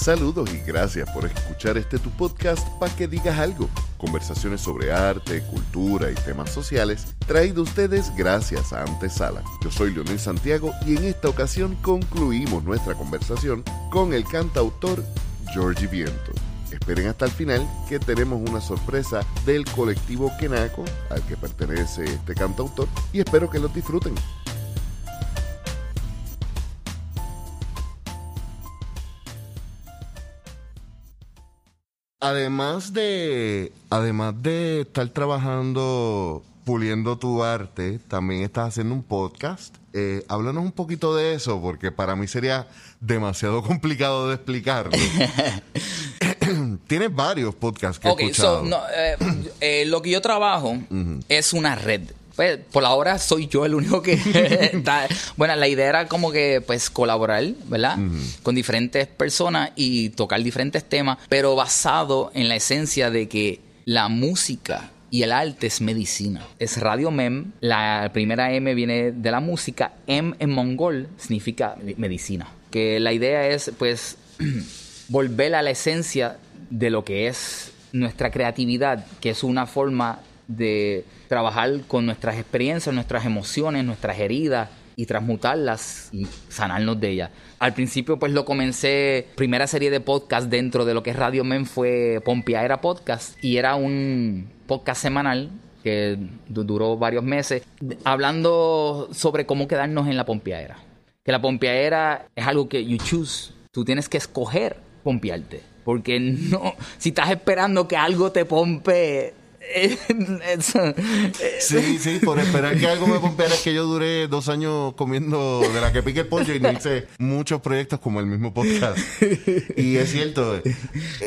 Saludos y gracias por escuchar este tu podcast para que digas algo. Conversaciones sobre arte, cultura y temas sociales, traído ustedes gracias a Antesala. Yo soy Leonel Santiago y en esta ocasión concluimos nuestra conversación con el cantautor Georgie Viento. Esperen hasta el final que tenemos una sorpresa del colectivo Kenako al que pertenece este cantautor y espero que lo disfruten. Además de, además de estar trabajando puliendo tu arte, también estás haciendo un podcast. Eh, háblanos un poquito de eso, porque para mí sería demasiado complicado de explicarlo. Tienes varios podcasts que he escuchado. So, eh, eh, lo que yo trabajo es una red pues por ahora soy yo el único que está. Bueno, la idea era como que pues colaborar, ¿verdad? Con diferentes personas y tocar diferentes temas, pero basado en la esencia de que la música y el arte es medicina. Es Radio Mem, la primera M viene de la música, M en mongol significa medicina. Que la idea es pues volver a la esencia de lo que es nuestra creatividad, que es una forma de trabajar con nuestras experiencias, nuestras emociones, nuestras heridas y transmutarlas y sanarnos de ellas. Al principio pues lo comencé, primera serie de podcast dentro de lo que es Radio Men fue Pompeadera Podcast y era un podcast semanal que duró varios meses hablando sobre cómo quedarnos en la pompeadera. Que la pompeadera es algo que you choose, tú tienes que escoger pompearte. Porque no, si estás esperando que algo te pompe, sí, sí, por esperar que algo me pompeara es que yo duré dos años comiendo de la que pique el pollo y no hice muchos proyectos como el mismo podcast. Y es cierto, eh,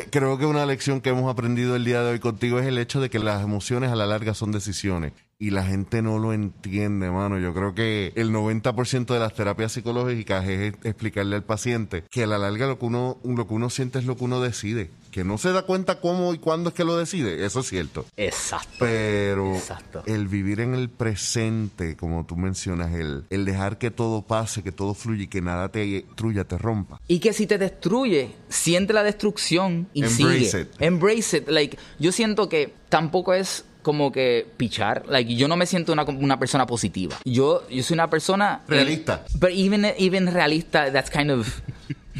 creo que una lección que hemos aprendido el día de hoy contigo es el hecho de que las emociones a la larga son decisiones y la gente no lo entiende, mano. Yo creo que el 90% de las terapias psicológicas es explicarle al paciente que a la larga lo que uno lo que uno siente es lo que uno decide que no se da cuenta cómo y cuándo es que lo decide, eso es cierto. Exacto. Pero el vivir en el presente, como tú mencionas, el, el dejar que todo pase, que todo fluya y que nada te destruya, te rompa. Y que si te destruye, siente la destrucción y Embrace sigue. It. Embrace it. Like, yo siento que tampoco es como que pichar. Like, yo no me siento una, una persona positiva. Yo, yo soy una persona... Realista. Pero even, even realista, that's kind of...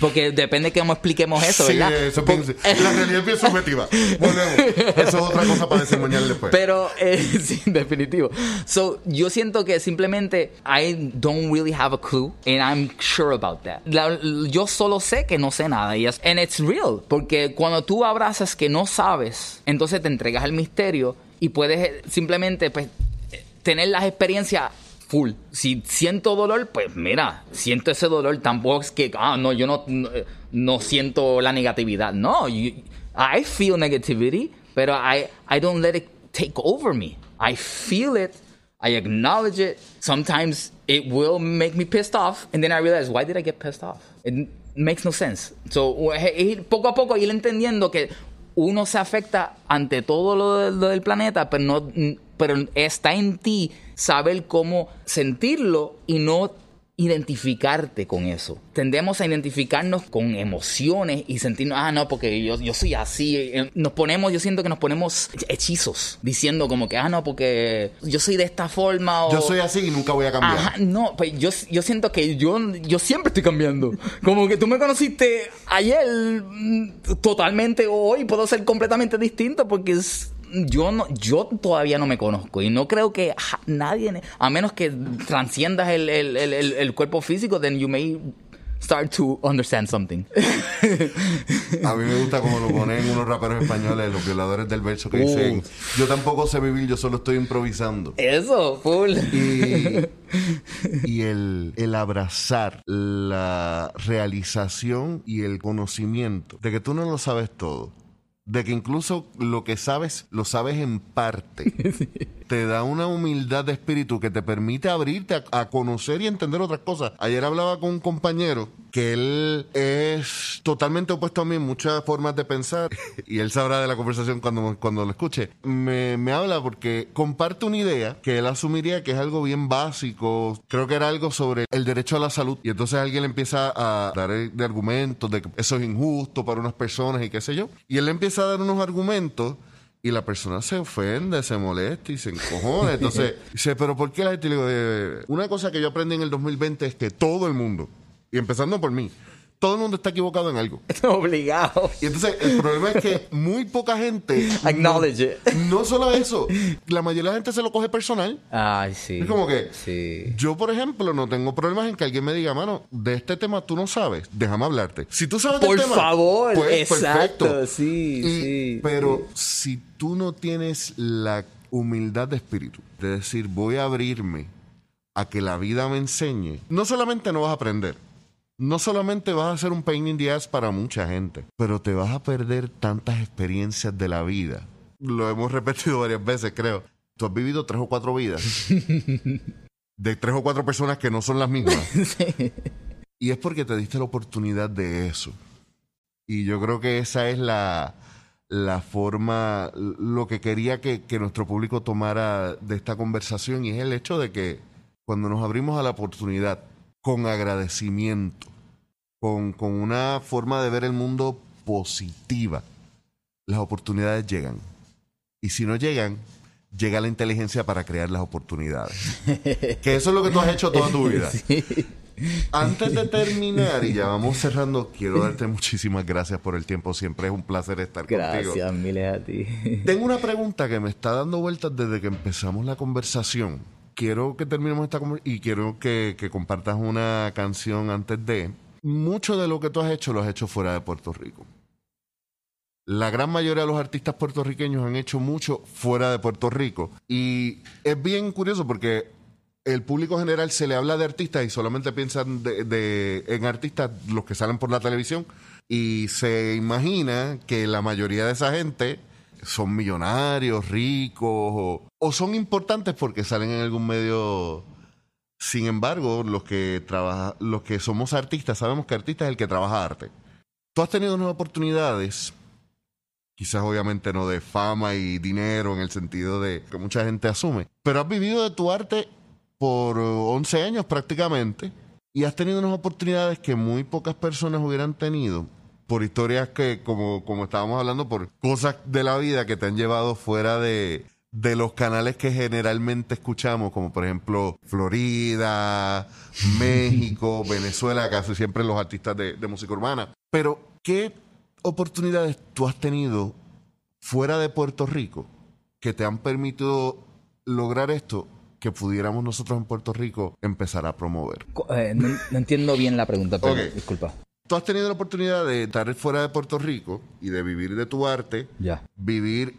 Porque depende de cómo expliquemos eso, sí, ¿verdad? Eso pienso. la realidad es bien subjetiva. Volvemos. Eso es otra cosa para desarrollar después. Pero, eh, sí, definitivo. So, yo siento que simplemente I don't really have a clue and I'm sure about that. La, yo solo sé que no sé nada y es, and it's real. Porque cuando tú abrazas que no sabes, entonces te entregas al misterio y puedes eh, simplemente pues, tener las experiencias full. Si siento dolor, pues mira, siento ese dolor. Tampoco es que, ah, no, yo no, no, no siento la negatividad. No, you, I feel negativity, pero I, I don't let it take over me. I feel it. I acknowledge it. Sometimes it will make me pissed off, and then I realize, why did I get pissed off? It makes no sense. So, poco a poco ir entendiendo que uno se afecta ante todo lo, lo del planeta, pero no pero está en ti saber cómo sentirlo y no identificarte con eso. Tendemos a identificarnos con emociones y sentirnos, ah, no, porque yo, yo soy así. Nos ponemos, yo siento que nos ponemos hechizos, diciendo como que, ah, no, porque yo soy de esta forma. O, yo soy así y nunca voy a cambiar. Ajá, no, pues yo, yo siento que yo, yo siempre estoy cambiando. Como que tú me conociste ayer mm, totalmente, hoy puedo ser completamente distinto porque es yo no, yo todavía no me conozco y no creo que nadie, a menos que transciendas el, el, el, el cuerpo físico, then you may start to understand something. A mí me gusta como lo ponen unos raperos españoles, los violadores del verso, que dicen, yo tampoco sé vivir, yo solo estoy improvisando. Eso, full. Y, y el, el abrazar la realización y el conocimiento de que tú no lo sabes todo de que incluso lo que sabes, lo sabes en parte. Te da una humildad de espíritu que te permite abrirte a, conocer y entender otras cosas. Ayer hablaba con un compañero que él es totalmente opuesto a mí en muchas formas de pensar y él sabrá de la conversación cuando, cuando lo escuche. Me, me habla porque comparte una idea que él asumiría que es algo bien básico. Creo que era algo sobre el derecho a la salud. Y entonces alguien le empieza a dar de argumentos de que eso es injusto para unas personas y qué sé yo. Y él le empieza a dar unos argumentos y la persona se ofende, se molesta y se encojona. Entonces, dice, pero ¿por qué la gente? Le digo, eh, una cosa que yo aprendí en el 2020 es que todo el mundo, y empezando por mí, todo el mundo está equivocado en algo. Obligado. Y entonces el problema es que muy poca gente. Acknowledge no, it. No solo eso, la mayoría de la gente se lo coge personal. Ay, sí. Es como que. Sí. Yo, por ejemplo, no tengo problemas en que alguien me diga, mano, de este tema tú no sabes, déjame hablarte. Si tú sabes Por del tema. favor, pues, exacto. perfecto. Sí, Y- sí. Pero si tú no tienes la humildad de espíritu, de decir, voy a abrirme a que la vida me enseñe, no solamente no vas a aprender, no solamente vas a ser un pain in the ass para mucha gente, pero te vas a perder tantas experiencias de la vida. Lo hemos repetido varias veces, creo. Tú has vivido tres o cuatro vidas de tres o cuatro personas que no son las mismas. Y es porque te diste la oportunidad de eso. Y yo creo que esa es la, la forma, lo que quería que, que nuestro público tomara de esta conversación y es el hecho de que cuando nos abrimos a la oportunidad con agradecimiento, con, con una forma de ver el mundo positiva, las oportunidades llegan. Y si no llegan, llega la inteligencia para crear las oportunidades. que eso es lo que tú has hecho toda tu vida. Antes de terminar, y ya vamos cerrando, quiero darte muchísimas gracias por el tiempo. Siempre es un placer estar contigo. Gracias, miles a ti. Tengo una pregunta que me está dando vueltas desde que empezamos la conversación. Quiero que terminemos esta conversación y quiero que, que compartas una canción antes de. Mucho de lo que tú has hecho lo has hecho fuera de Puerto Rico. La gran mayoría de los artistas puertorriqueños han hecho mucho fuera de Puerto Rico. Y es bien curioso porque el público general se le habla de artistas y solamente piensan de, en artistas los que salen por la televisión y se imagina que la mayoría de esa gente son millonarios, ricos o son importantes porque salen en algún medio. Sin embargo, los que trabaja, los que somos artistas sabemos que artista es el que trabaja arte. Tú has tenido unas oportunidades quizás obviamente no de fama y dinero en el sentido de que mucha gente asume, pero has vivido de tu arte por eh, 11 años prácticamente y has tenido unas oportunidades que muy pocas personas hubieran tenido por historias que, como, como estábamos hablando, por cosas de la vida que te han llevado fuera de, de los canales que generalmente escuchamos, como por ejemplo Florida, México, Venezuela, casi siempre los artistas de, de música urbana. Pero, ¿qué oportunidades tú has tenido fuera de Puerto Rico que te han permitido lograr esto que pudiéramos nosotros en Puerto Rico empezar a promover? Eh, no, no entiendo bien la pregunta, pero disculpa. Tú has tenido la oportunidad de estar fuera de Puerto Rico y de vivir de tu arte, Ya. vivir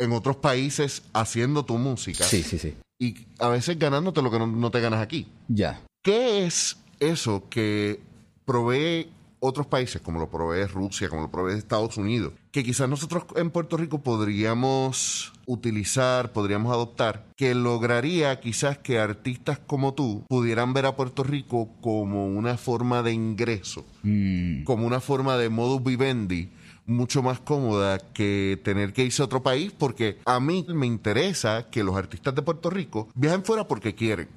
en otros países haciendo tu música Sí, sí, sí. y a veces ganándote lo que no, no te ganas aquí. Ya. ¿Qué es eso que provee otros países, como lo provee Rusia, como lo provee Estados Unidos, que quizás nosotros en Puerto Rico podríamos utilizar, podríamos adoptar, que lograría quizás que artistas como tú pudieran ver a Puerto Rico como una forma de ingreso, Mm, como una forma de modus vivendi mucho más cómoda que tener que irse a otro país porque a mí me interesa que los artistas de Puerto Rico viajen fuera porque quieren.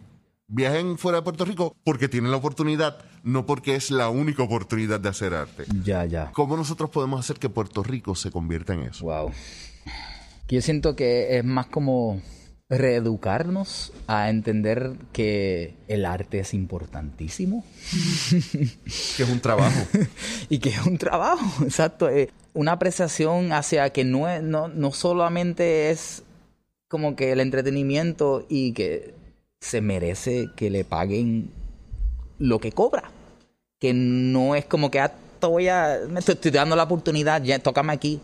Viajen fuera de Puerto Rico porque tienen la oportunidad, no porque es la única oportunidad de hacer arte. ya, ya. ¿Cómo nosotros podemos hacer que Puerto Rico se convierta en eso? Wow. Yo siento que es más como reeducarnos a entender que el arte es importantísimo Que es un trabajo. y que es un trabajo, exacto. Una apreciación hacia que no, es- no, no solamente es como que el entretenimiento y que se merece que le paguen lo que cobra. Que no es como que ah, voy a, me estoy, estoy dando la oportunidad, ya tócame aquí.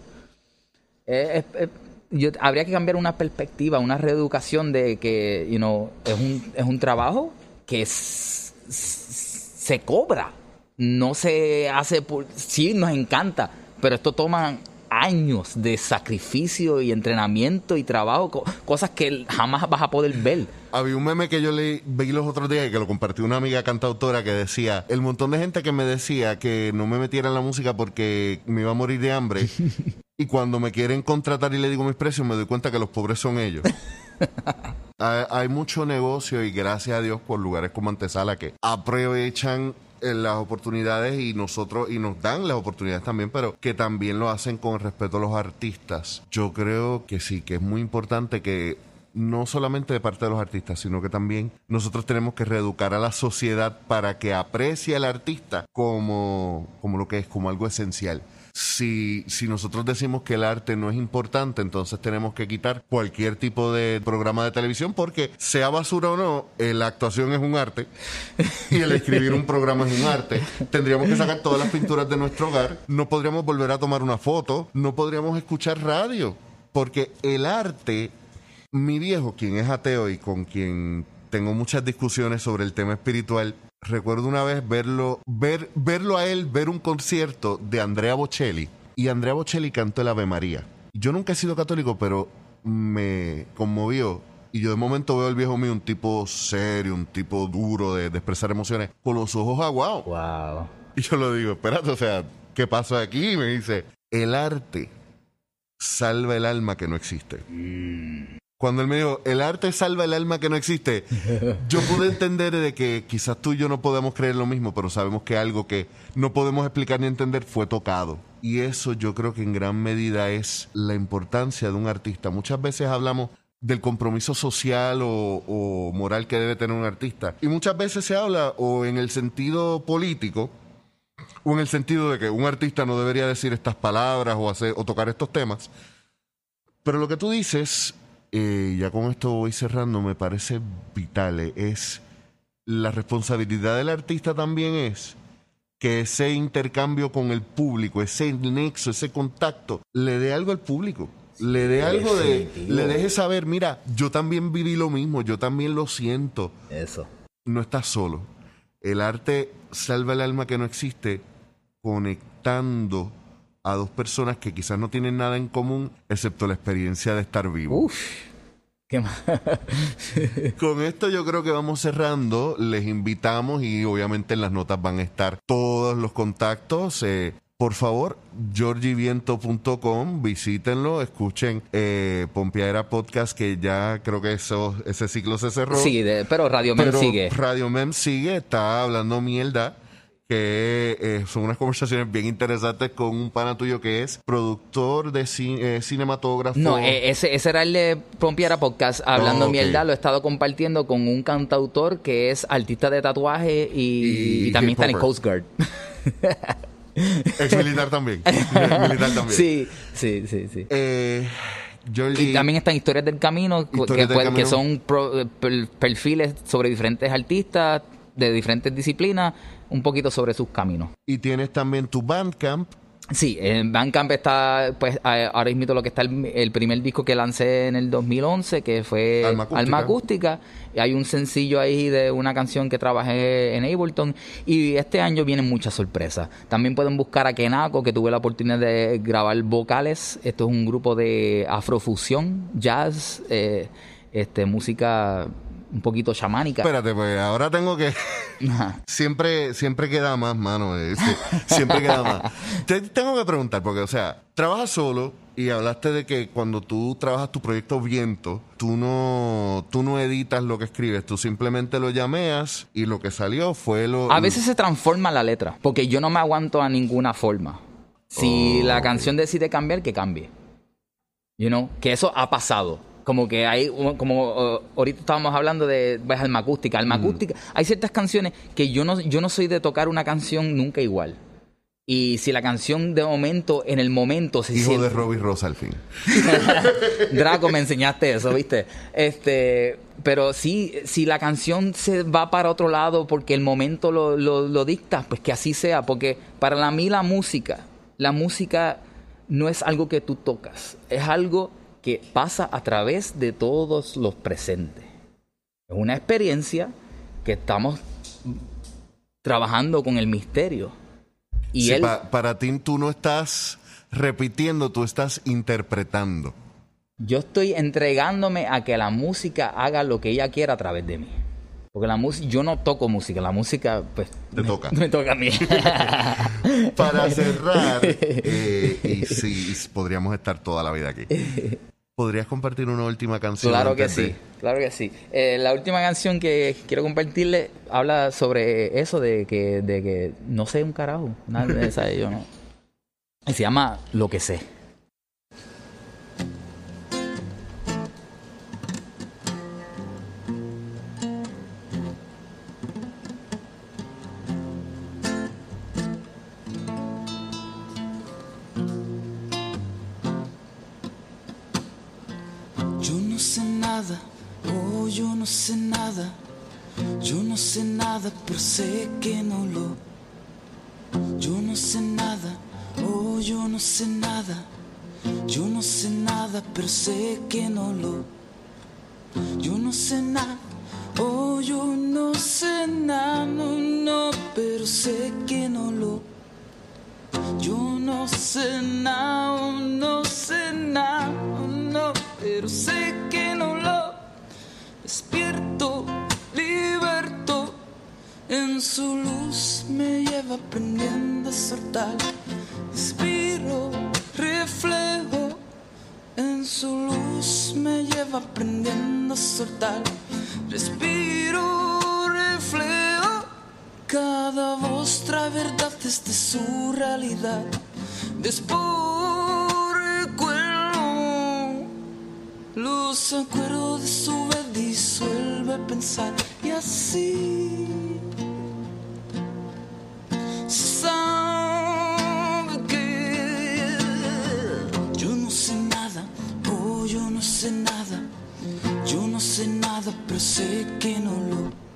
Yo, habría que cambiar una perspectiva, una reeducación de que, you know, es un, es un trabajo que se cobra. No se hace por... Sí, nos encanta, pero esto toma años de sacrificio y entrenamiento y trabajo, cosas que jamás vas a poder ver. Había un meme que yo leí, vi los otros días y que lo compartió una amiga cantautora que decía, el montón de gente que me decía que no me metiera en la música porque me iba a morir de hambre. y cuando me quieren contratar y le digo mis precios, me doy cuenta que los pobres son ellos. hay, mucho negocio y gracias a Dios por lugares como Antesala que aprovechan eh, las oportunidades y nosotros y nos dan las oportunidades también, pero que también lo hacen con respeto a los artistas. Yo creo que sí, que es muy importante que no solamente de parte de los artistas, sino que también nosotros tenemos que reeducar a la sociedad para que aprecie al artista como, como lo que es, como algo esencial si, nosotros decimos que el arte no es importante, entonces tenemos que quitar cualquier tipo de programa de televisión porque sea basura o no, eh, la actuación es un arte y el escribir un programa es un arte. Tendríamos que sacar todas las pinturas de nuestro hogar, no podríamos volver a tomar una foto, no podríamos escuchar radio, porque el arte, mi viejo, quien es ateo y con quien tengo muchas discusiones sobre el tema espiritual, recuerdo una vez verlo, ver, verlo a él, ver un concierto de Andrea Bocelli. Y Andrea Bocelli cantó el Ave María. Yo nunca he sido católico, pero me conmovió. Y yo de momento veo al viejo mío un tipo serio, un tipo duro de, expresar emociones, con los ojos aguados. Wow. Y yo lo digo, espérate, o sea, ¿qué pasa aquí? Y me dice, el arte salva el alma que no existe. Mm cuando él me dijo, el arte salva el alma que no existe, yo pude entender de que quizás tú y yo no podemos creer lo mismo, pero sabemos que algo que no podemos explicar ni entender fue tocado. Y eso yo creo que en gran medida es la importancia de un artista. Muchas veces hablamos del compromiso social o, moral que debe tener un artista. Y muchas veces se habla o en el sentido político, o en el sentido de que un artista no debería decir estas palabras o, hacer, o tocar estos temas. Pero lo que tú dices eh, ya con esto voy cerrando, me parece vital, es la responsabilidad del artista también es que ese intercambio con el público, ese nexo, ese contacto, le dé algo al público. Le dé algo de. Le deje saber, mira, yo también viví lo mismo, yo también lo siento. Eso. No estás solo. El arte salva el alma que no existe conectando a dos personas que quizás no tienen nada en común excepto la experiencia de estar vivo. Uf. ¿Qué más? Con esto yo creo que vamos cerrando. Les invitamos y obviamente en las notas van a estar todos los contactos. Eh, por favor, georgiviento.com, visítenlo, escuchen eh, Pompeadera Podcast, que ya creo que eso, ese ciclo se cerró. Sí, pero Radio Mem sigue. Radio Mem sigue, está hablando mierda que eh, son unas conversaciones bien interesantes con un pana tuyo que es productor de eh, cinematógrafo. No, eh, ese, ese era el de Pompiera Podcast, hablando mierda, lo he estado compartiendo con un cantautor que es artista de tatuaje y, también está en Coast Guard. Ex militar también. militar también. Sí, sí, sí, sí. y también están historias del camino, que, que, son perfiles sobre diferentes artistas de diferentes disciplinas un poquito sobre sus caminos. Y tienes también tu Bandcamp. Sí, en Bandcamp está, pues ahora mismo lo que está el, primer disco que lancé en el 2011, que fue Alma Acústica. Hay un sencillo ahí de una canción que trabajé en Ableton. Y este año vienen muchas sorpresas. También pueden buscar a Kenako, que tuve la oportunidad de grabar vocales. Esto es un grupo de afrofusión, jazz, eh, este, música un poquito chamánica. Espérate, pues ahora tengo que. siempre, siempre queda más, mano. Eh, siempre queda más. Te tengo que preguntar, porque, o sea, trabajas solo y hablaste de que cuando tú trabajas tu proyecto Viento, tú no, tú no editas lo que escribes, tú simplemente lo llameas y lo que salió fue lo. A veces se transforma la letra, porque yo no me aguanto a ninguna forma. Si la canción decide cambiar, que cambie. You know, que eso ha pasado como que hay, como ahorita estábamos hablando de pues, alma acústica, alma mm. acústica, hay ciertas canciones que yo no, yo no soy de tocar una canción nunca igual. Y si la canción de momento, en el momento se Hijo de Robbie Rosa al fin. Draco, me enseñaste eso, ¿viste? Este, pero sí, si la canción se va para otro lado porque el momento lo, lo, lo dicta, pues que así sea. Porque para mí la música, la música no es algo que tú tocas, es algo que pasa a través de todos los presentes. Es una experiencia que estamos trabajando con el misterio. Y él, para ti tú no estás repitiendo, tú estás interpretando. Yo estoy entregándome a que la música haga lo que ella quiera a través de mí. Porque la música, yo no toco música, la música, pues. Te me, toca. Me toca a mí. Para cerrar, eh, y sí, podríamos estar toda la vida aquí. ¿Podrías compartir una última canción? Claro que de- sí, claro que sí. Eh, la última canción que quiero compartirle habla sobre eso de que, de que no sé un carajo. Nada de esa yo no. Y se llama Lo que sé. Sé que no lo. Yo no sé nada, oh, yo no sé nada. Yo no sé nada, pero sé que no lo. Yo no sé nada, oh, yo no sé nada, no, no, pero sé que no lo. Yo no sé nada, oh, no sé nada, oh, no, pero sé que no lo despierto. En su luz me lleva aprendiendo a soltar. Respiro, reflejo. En su luz me lleva aprendiendo a soltar. Respiro, reflejo. Cada voz trae verdad desde su realidad. Después recuerdo los acuerdos de su vez disuelve pensar y así sé que no lo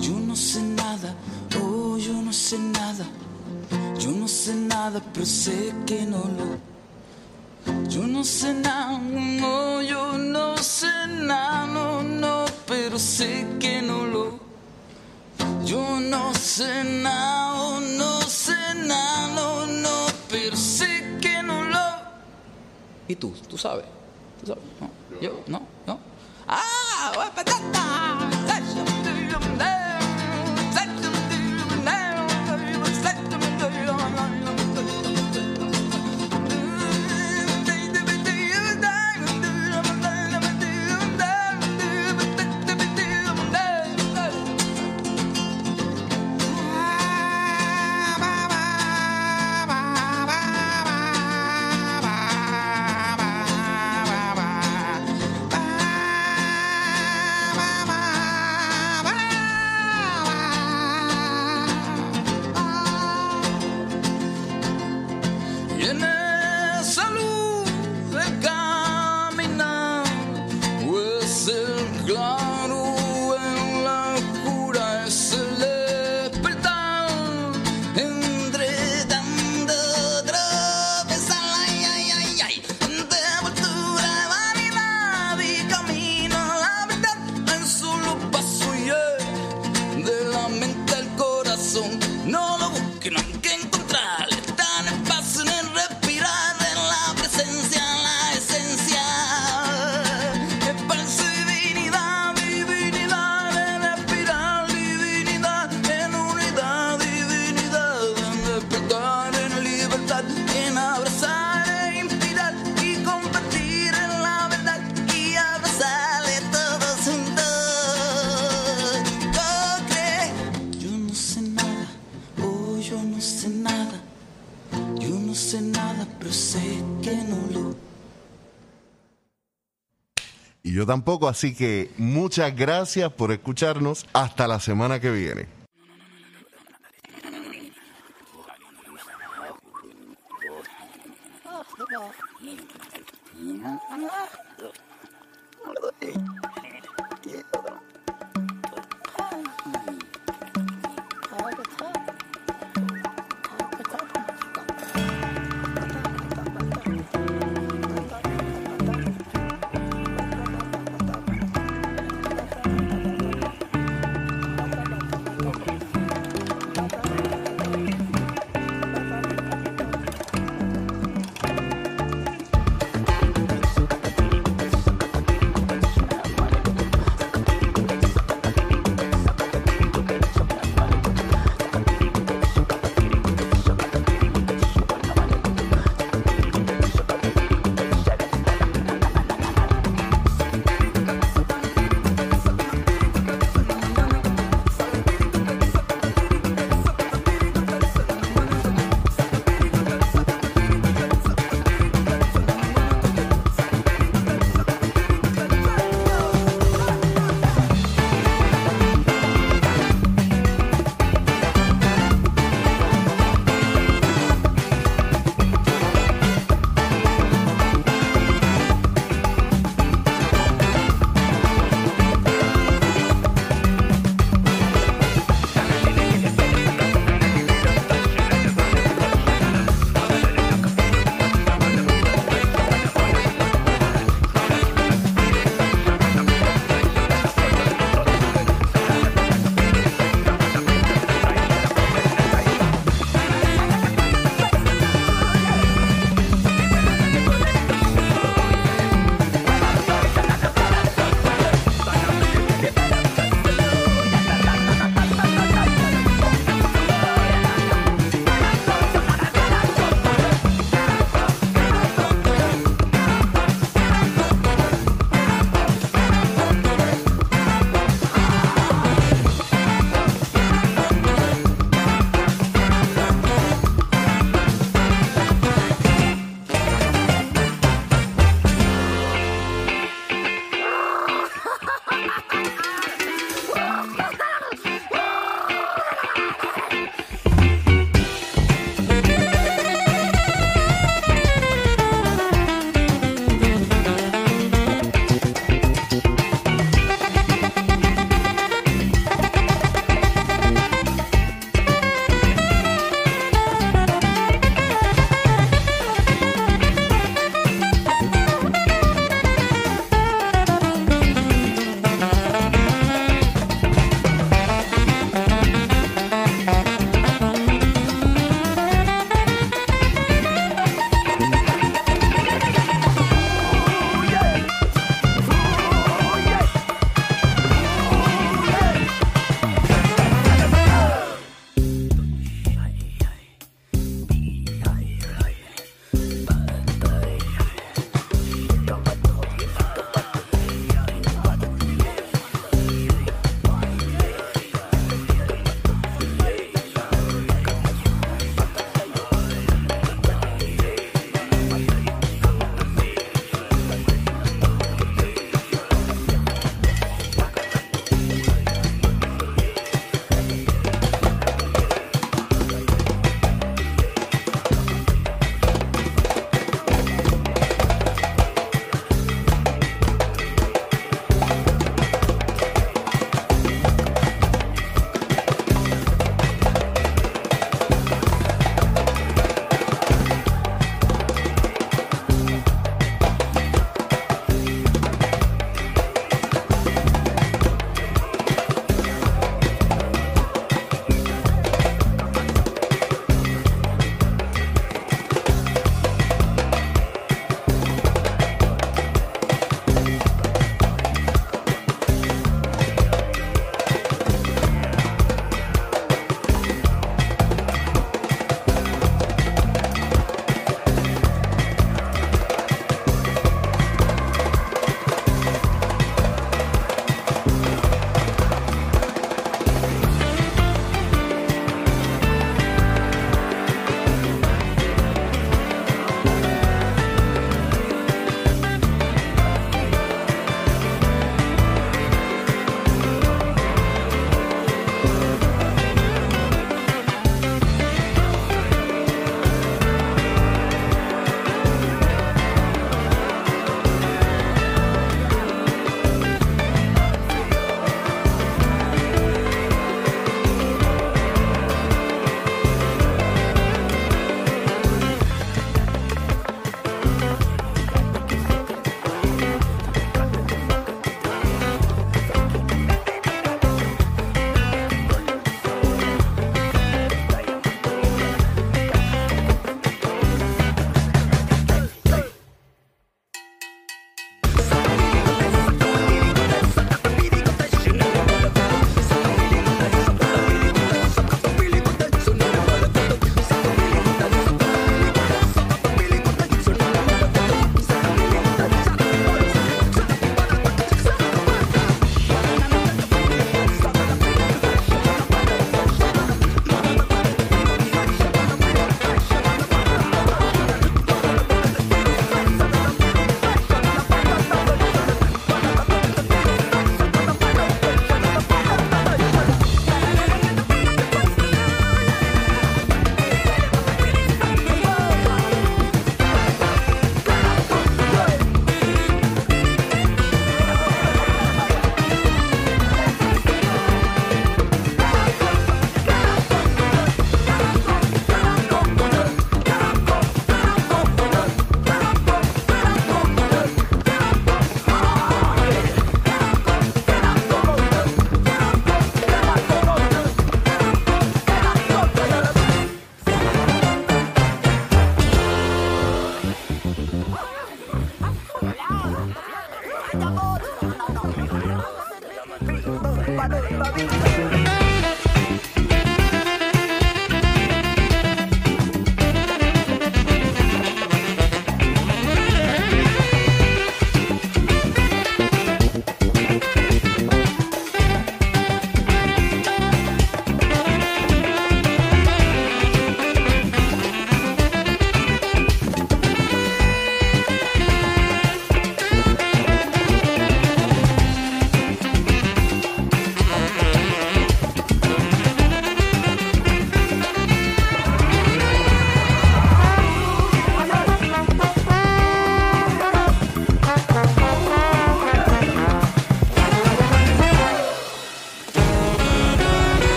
yo no sé nada, oh, yo no sé nada. Yo no sé nada, pero sé que no lo. Yo no sé nada, no, yo no sé nada, no, no, pero sé que no lo. Yo no sé nada, oh, no sé nada, no, no, pero sé que no lo. ¿Y tú? ¿Tú sabes? ¿Tú sabes? No. ¿Yo? ¿No? Tampoco, así que muchas gracias por escucharnos. Hasta la semana que viene.